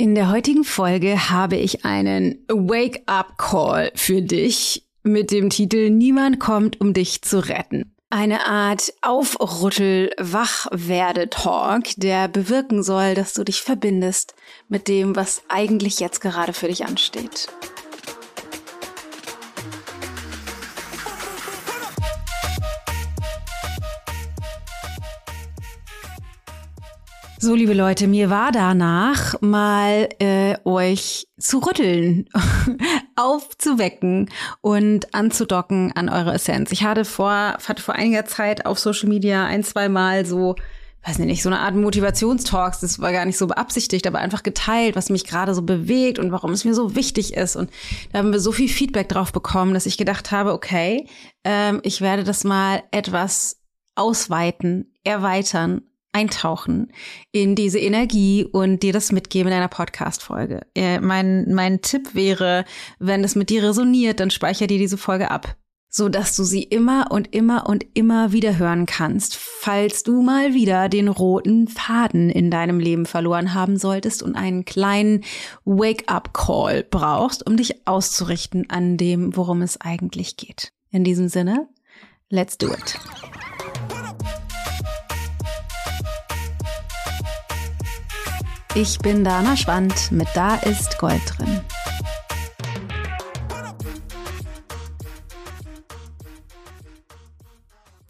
In der heutigen Folge habe ich einen Wake-up-Call für dich mit dem Titel Niemand kommt, um dich zu retten. Eine Art Aufrüttel-Wachwerde-Talk, der bewirken soll, dass du dich verbindest mit dem, was eigentlich jetzt gerade für dich ansteht. So, liebe Leute, mir war danach mal äh, euch zu rütteln, aufzuwecken und anzudocken an eure Essenz. Ich hatte vor, hatte vor einiger Zeit auf Social Media ein, zwei Mal so weiß nicht, so eine Art Motivationstalks, das war gar nicht so beabsichtigt, aber einfach geteilt, was mich gerade so bewegt und warum es mir so wichtig ist. Und da haben wir so viel Feedback drauf bekommen, dass ich gedacht habe, okay, ähm, ich werde das mal etwas ausweiten, erweitern eintauchen in diese Energie und dir das mitgeben in einer Podcast-Folge. Äh, mein, mein Tipp wäre, wenn es mit dir resoniert, dann speicher dir diese Folge ab, so dass du sie immer und immer und immer wieder hören kannst, falls du mal wieder den roten Faden in deinem Leben verloren haben solltest und einen kleinen Wake-up-Call brauchst, um dich auszurichten an dem, worum es eigentlich geht. In diesem Sinne, let's do it. Ich bin Dana Schwand mit Da ist Gold drin.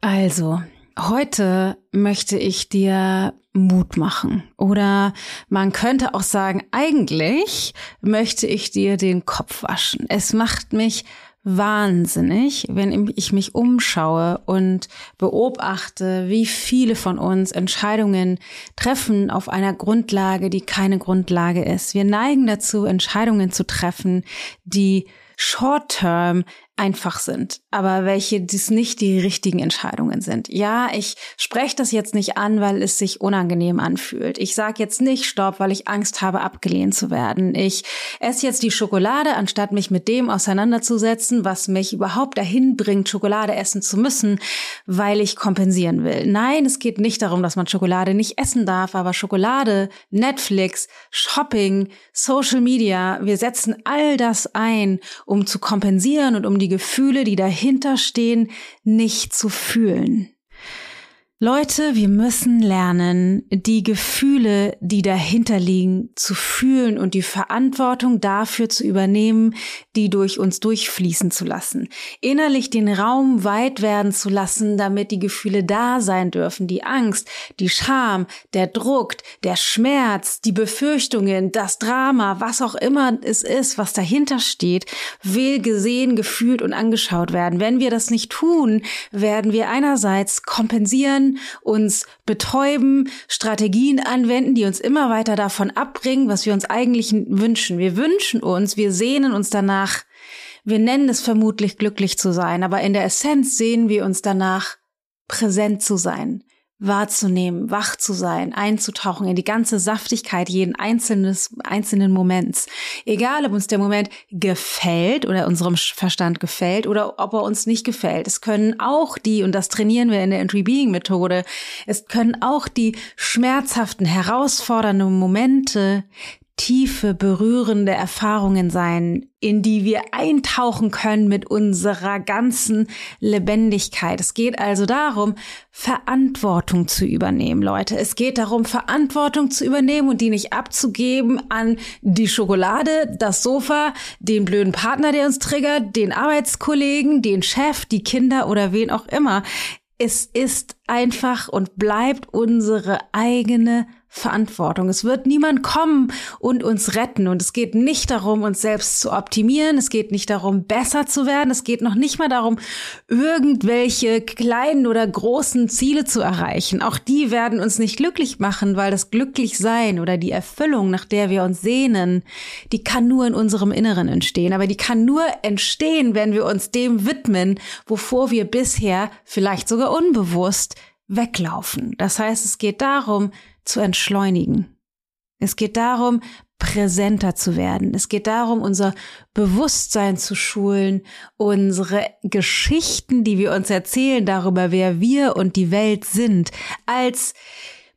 Also, heute möchte ich dir Mut machen. Oder man könnte auch sagen, eigentlich möchte ich dir den Kopf waschen. Es macht mich wahnsinnig, wenn ich mich umschaue und beobachte, wie viele von uns Entscheidungen treffen auf einer Grundlage, die keine Grundlage ist. Wir neigen dazu, Entscheidungen zu treffen, die short-term einfach sind, aber welche dies nicht die richtigen Entscheidungen sind. Ja, ich spreche das jetzt nicht an, weil es sich unangenehm anfühlt. Ich sage jetzt nicht Stopp, weil ich Angst habe, abgelehnt zu werden. Ich esse jetzt die Schokolade, anstatt mich mit dem auseinanderzusetzen, was mich überhaupt dahin bringt, Schokolade essen zu müssen, weil ich kompensieren will. Nein, es geht nicht darum, dass man Schokolade nicht essen darf, aber Schokolade, Netflix, Shopping, Social Media, wir setzen all das ein, um zu kompensieren und um die die Gefühle, die dahinter stehen, nicht zu fühlen. Leute, wir müssen lernen, die Gefühle, die dahinter liegen, zu fühlen und die Verantwortung dafür zu übernehmen, die durch uns durchfließen zu lassen. Innerlich den Raum weit werden zu lassen, damit die Gefühle da sein dürfen. Die Angst, die Scham, der Druck, der Schmerz, die Befürchtungen, das Drama, was auch immer es ist, was dahinter steht, will gesehen, gefühlt und angeschaut werden. Wenn wir das nicht tun, werden wir einerseits kompensieren, uns betäuben, Strategien anwenden, die uns immer weiter davon abbringen, was wir uns eigentlich wünschen. Wir wünschen uns, wir sehnen uns danach, wir nennen es vermutlich glücklich zu sein, aber in der Essenz sehen wir uns danach, präsent zu sein, wahrzunehmen, wach zu sein, einzutauchen in die ganze Saftigkeit jeden einzelnes, einzelnen Moments. Egal, ob uns der Moment gefällt oder unserem Verstand gefällt oder ob er uns nicht gefällt. Es können auch die, und das trainieren wir in der Entry Being Methode, es können auch die schmerzhaften, herausfordernden Momente, tiefe, berührende Erfahrungen sein, in die wir eintauchen können mit unserer ganzen Lebendigkeit. Es geht also darum, Verantwortung zu übernehmen, Leute. Es geht darum, Verantwortung zu übernehmen und die nicht abzugeben an die Schokolade, das Sofa, den blöden Partner, der uns triggert, den Arbeitskollegen, den Chef, die Kinder oder wen auch immer. Es ist einfach und bleibt unsere eigene Verantwortung. Es wird niemand kommen und uns retten. Und es geht nicht darum, uns selbst zu optimieren. Es geht nicht darum, besser zu werden. Es geht noch nicht mal darum, irgendwelche kleinen oder großen Ziele zu erreichen. Auch die werden uns nicht glücklich machen, weil das Glücklichsein oder die Erfüllung, nach der wir uns sehnen, die kann nur in unserem Inneren entstehen. Aber die kann nur entstehen, wenn wir uns dem widmen, wovor wir bisher vielleicht sogar unbewusst weglaufen. Das heißt, es geht darum, zu entschleunigen. Es geht darum, präsenter zu werden. Es geht darum, unser Bewusstsein zu schulen, unsere Geschichten, die wir uns erzählen darüber, wer wir und die Welt sind, als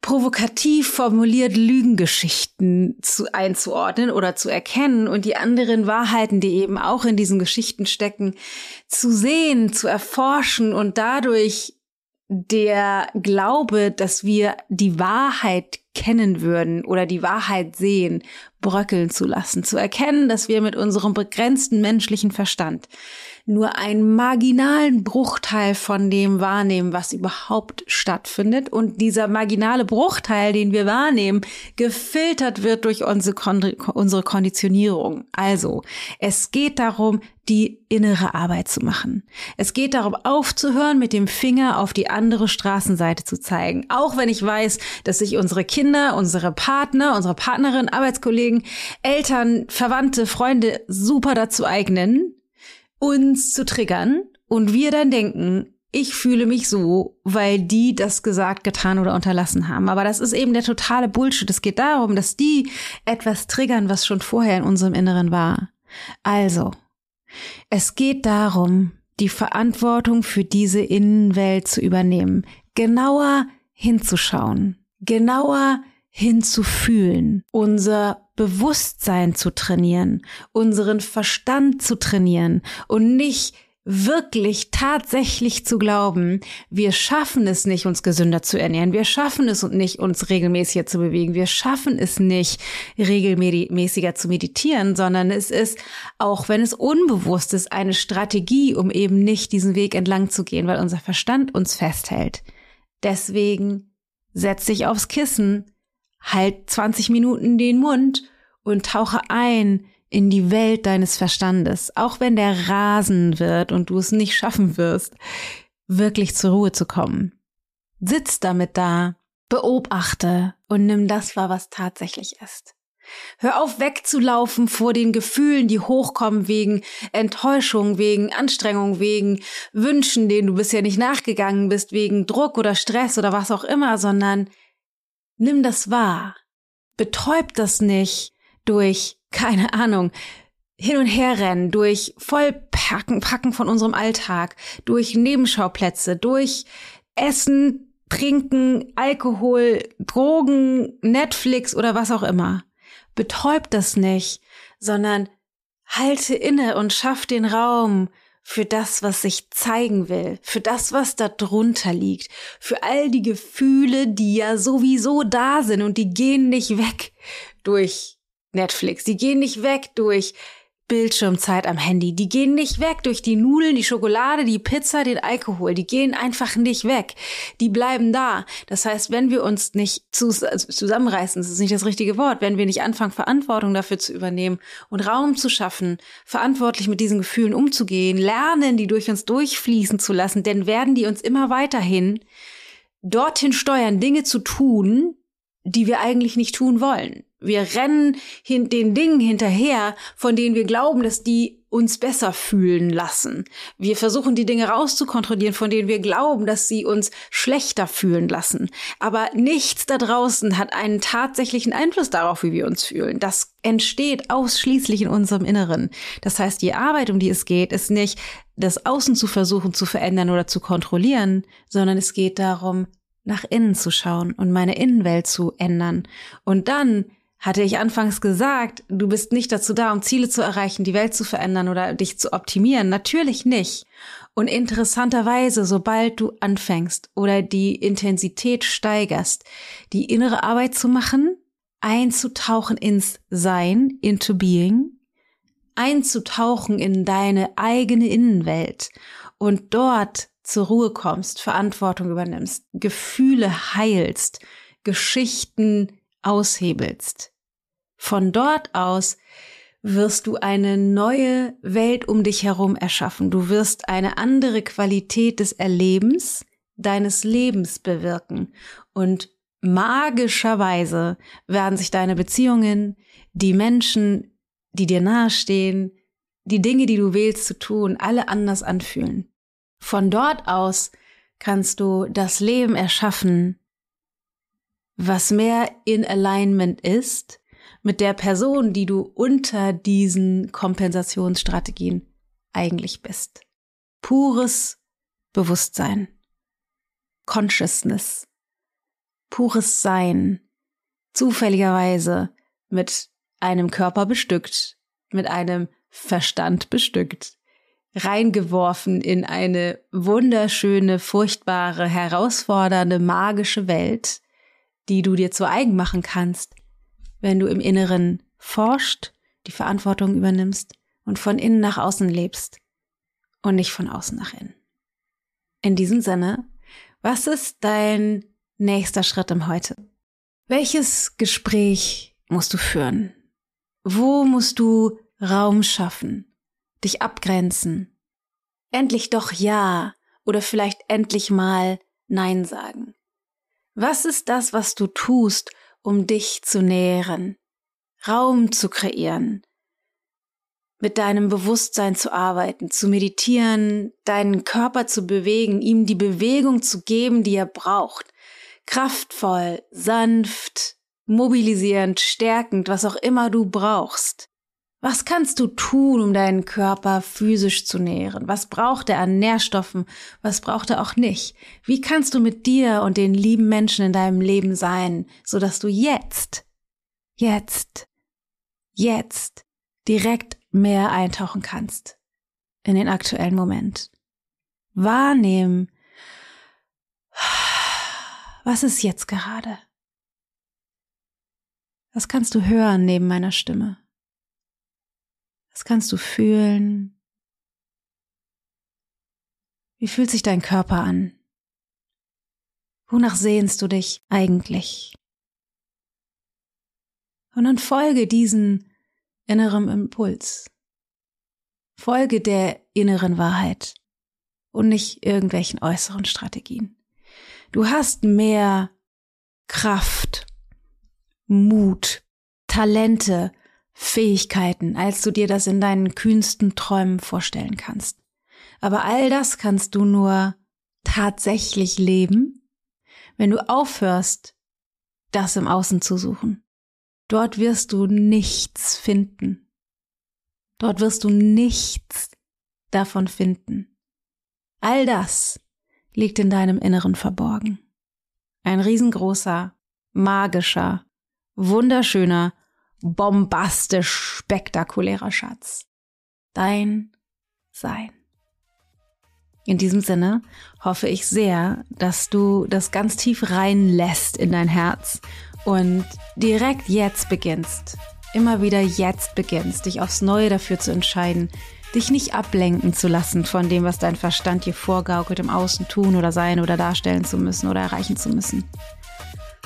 provokativ formuliert Lügengeschichten zu, einzuordnen oder zu erkennen und die anderen Wahrheiten, die eben auch in diesen Geschichten stecken, zu sehen, zu erforschen und dadurch der Glaube, dass wir die Wahrheit kennen würden oder die Wahrheit sehen, bröckeln zu lassen, zu erkennen, dass wir mit unserem begrenzten menschlichen Verstand nur einen marginalen Bruchteil von dem wahrnehmen, was überhaupt stattfindet und dieser marginale Bruchteil, den wir wahrnehmen, gefiltert wird durch unsere, unsere Konditionierung. Also, es geht darum, die innere Arbeit zu machen. Es geht darum, aufzuhören, mit dem Finger auf die andere Straßenseite zu zeigen. Auch wenn ich weiß, dass sich unsere Kinder, unsere Partner, unsere Partnerin, Arbeitskollegen, Eltern, Verwandte, Freunde super dazu eignen, uns zu triggern und wir dann denken, ich fühle mich so, weil die das gesagt, getan oder unterlassen haben. Aber das ist eben der totale Bullshit. Es geht darum, dass die etwas triggern, was schon vorher in unserem Inneren war. Also, es geht darum, die Verantwortung für diese Innenwelt zu übernehmen, genauer hinzuschauen, genauer hinzufühlen, unser Bewusstsein zu trainieren, unseren Verstand zu trainieren und nicht wirklich tatsächlich zu glauben, wir schaffen es nicht, uns gesünder zu ernähren, wir schaffen es nicht, uns regelmäßiger zu bewegen, wir schaffen es nicht, regelmäßiger zu meditieren, sondern es ist, auch wenn es unbewusst ist, eine Strategie, um eben nicht diesen Weg entlang zu gehen, weil unser Verstand uns festhält. Deswegen setz dich aufs Kissen, halt 20 Minuten den Mund und tauche ein in die Welt deines Verstandes, auch wenn der rasen wird und du es nicht schaffen wirst, wirklich zur Ruhe zu kommen. Sitz damit da, beobachte und nimm das wahr, was tatsächlich ist. Hör auf, wegzulaufen vor den Gefühlen, die hochkommen wegen Enttäuschung, wegen Anstrengung, wegen Wünschen, denen du bisher nicht nachgegangen bist, wegen Druck oder Stress oder was auch immer, sondern Nimm das wahr. Betäub das nicht durch, keine Ahnung, hin und her rennen, durch Vollpacken Packen von unserem Alltag, durch Nebenschauplätze, durch Essen, Trinken, Alkohol, Drogen, Netflix oder was auch immer. Betäub das nicht, sondern halte inne und schaff den Raum für das, was sich zeigen will, für das, was da drunter liegt, für all die Gefühle, die ja sowieso da sind und die gehen nicht weg durch Netflix, die gehen nicht weg durch Bildschirmzeit am Handy. Die gehen nicht weg durch die Nudeln, die Schokolade, die Pizza, den Alkohol. Die gehen einfach nicht weg. Die bleiben da. Das heißt, wenn wir uns nicht also zusammenreißen, das ist nicht das richtige Wort, wenn wir nicht anfangen, Verantwortung dafür zu übernehmen und Raum zu schaffen, verantwortlich mit diesen Gefühlen umzugehen, lernen, die durch uns durchfließen zu lassen, denn werden die uns immer weiterhin dorthin steuern, Dinge zu tun, die wir eigentlich nicht tun wollen. Wir rennen hin den Dingen hinterher, von denen wir glauben, dass die uns besser fühlen lassen. Wir versuchen die Dinge rauszukontrollieren, von denen wir glauben, dass sie uns schlechter fühlen lassen. Aber nichts da draußen hat einen tatsächlichen Einfluss darauf, wie wir uns fühlen. Das entsteht ausschließlich in unserem Inneren. Das heißt, die Arbeit, um die es geht, ist nicht, das Außen zu versuchen zu verändern oder zu kontrollieren, sondern es geht darum, nach innen zu schauen und meine Innenwelt zu ändern. Und dann hatte ich anfangs gesagt, du bist nicht dazu da, um Ziele zu erreichen, die Welt zu verändern oder dich zu optimieren. Natürlich nicht. Und interessanterweise, sobald du anfängst oder die Intensität steigerst, die innere Arbeit zu machen, einzutauchen ins Sein, into Being, einzutauchen in deine eigene Innenwelt und dort zur Ruhe kommst, Verantwortung übernimmst, Gefühle heilst, Geschichten aushebelst. Von dort aus wirst du eine neue Welt um dich herum erschaffen. Du wirst eine andere Qualität des Erlebens deines Lebens bewirken. Und magischerweise werden sich deine Beziehungen, die Menschen, die dir nahestehen, die Dinge, die du wählst zu tun, alle anders anfühlen. Von dort aus kannst du das Leben erschaffen, was mehr in Alignment ist mit der Person, die du unter diesen Kompensationsstrategien eigentlich bist. Pures Bewusstsein, Consciousness, pures Sein, zufälligerweise mit einem Körper bestückt, mit einem Verstand bestückt, reingeworfen in eine wunderschöne, furchtbare, herausfordernde, magische Welt, die du dir zu eigen machen kannst, wenn du im Inneren forscht, die Verantwortung übernimmst und von innen nach außen lebst und nicht von außen nach innen. In diesem Sinne, was ist dein nächster Schritt im Heute? Welches Gespräch musst du führen? Wo musst du Raum schaffen, dich abgrenzen, endlich doch Ja oder vielleicht endlich mal Nein sagen? Was ist das, was du tust, um dich zu nähren, Raum zu kreieren, mit deinem Bewusstsein zu arbeiten, zu meditieren, deinen Körper zu bewegen, ihm die Bewegung zu geben, die er braucht. Kraftvoll, sanft, mobilisierend, stärkend, was auch immer du brauchst. Was kannst du tun, um deinen Körper physisch zu nähren? Was braucht er an Nährstoffen? Was braucht er auch nicht? Wie kannst du mit dir und den lieben Menschen in deinem Leben sein, sodass du jetzt, jetzt, jetzt direkt mehr eintauchen kannst in den aktuellen Moment? Wahrnehmen, was ist jetzt gerade? Was kannst du hören neben meiner Stimme? Was kannst du fühlen? Wie fühlt sich dein Körper an? Wonach sehnst du dich eigentlich? Und dann folge diesen inneren Impuls. Folge der inneren Wahrheit und nicht irgendwelchen äußeren Strategien. Du hast mehr Kraft, Mut, Talente, Fähigkeiten, als du dir das in deinen kühnsten Träumen vorstellen kannst. Aber all das kannst du nur tatsächlich leben, wenn du aufhörst, das im Außen zu suchen. Dort wirst du nichts finden. Dort wirst du nichts davon finden. All das liegt in deinem Inneren verborgen. Ein riesengroßer, magischer, wunderschöner bombastisch spektakulärer Schatz. Dein Sein. In diesem Sinne hoffe ich sehr, dass du das ganz tief reinlässt in dein Herz und direkt jetzt beginnst, immer wieder jetzt beginnst, dich aufs Neue dafür zu entscheiden, dich nicht ablenken zu lassen von dem, was dein Verstand dir vorgaukelt, im Außen tun oder sein oder darstellen zu müssen oder erreichen zu müssen,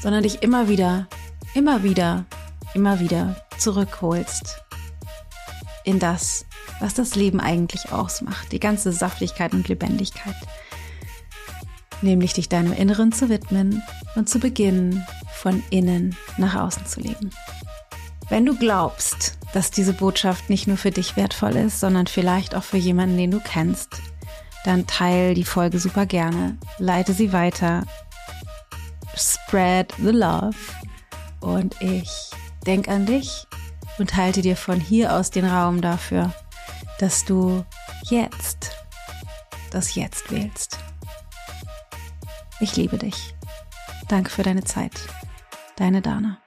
sondern dich immer wieder, immer wieder immer wieder zurückholst in das, was das Leben eigentlich ausmacht, die ganze Saftigkeit und Lebendigkeit. Nämlich dich deinem Inneren zu widmen und zu beginnen, von innen nach außen zu leben. Wenn du glaubst, dass diese Botschaft nicht nur für dich wertvoll ist, sondern vielleicht auch für jemanden, den du kennst, dann teile die Folge super gerne, leite sie weiter, spread the love und ich Denk an dich und halte dir von hier aus den Raum dafür, dass du jetzt das Jetzt wählst. Ich liebe dich. Danke für deine Zeit. Deine Dana.